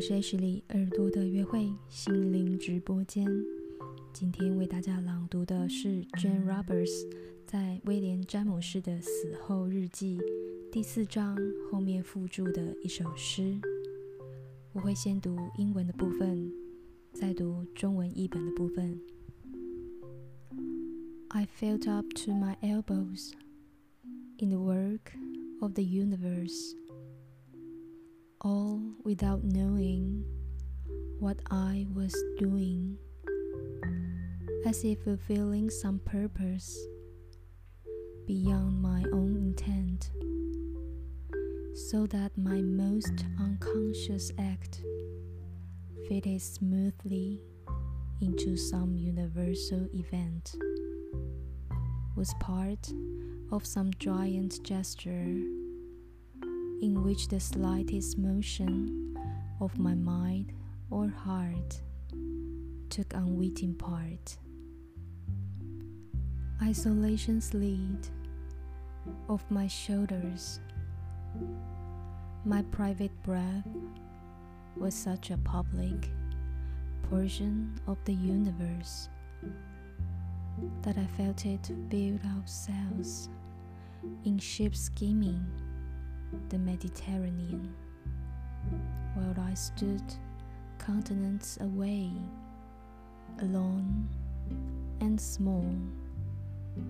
我是 H 里耳朵的约会心灵直播间。今天为大家朗读的是 Jane Roberts 在威廉詹姆士的死后日记第四章后面附注的一首诗。我会先读英文的部分，再读中文译本的部分。I felt up to my elbows in the work of the universe. All without knowing what I was doing, as if fulfilling some purpose beyond my own intent, so that my most unconscious act fitted smoothly into some universal event, was part of some giant gesture in which the slightest motion of my mind or heart took unwitting part. Isolation's slid off my shoulders. My private breath was such a public portion of the universe that I felt it build out cells in ship skimming the Mediterranean, while I stood continents away, alone and small,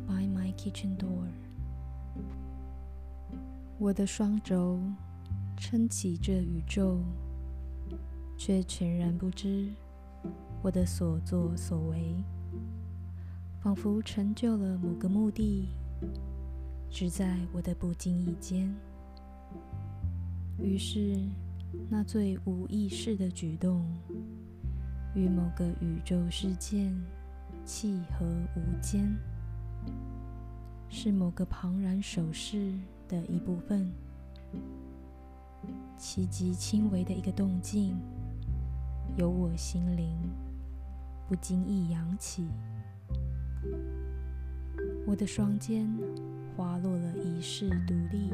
by my kitchen door. 我的双轴撑起这宇宙，却全然不知我的所作所为，仿佛成就了某个目的，只在我的不经意间。 于是，那最无意识的举动，与某个宇宙事件契合无间，是某个庞然手势的一部分。其极轻微的一个动静，由我心灵不经意扬起，我的双肩滑落了一世独立。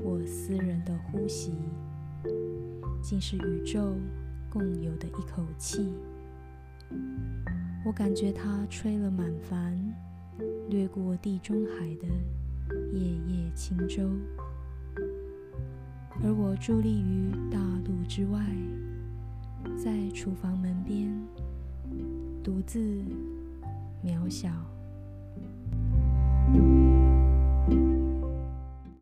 我私人的呼吸，竟是宇宙共有的一口气。我感觉它吹了满帆，掠过地中海的夜夜轻舟，而我伫立于大陆之外，在厨房门边，独自渺小。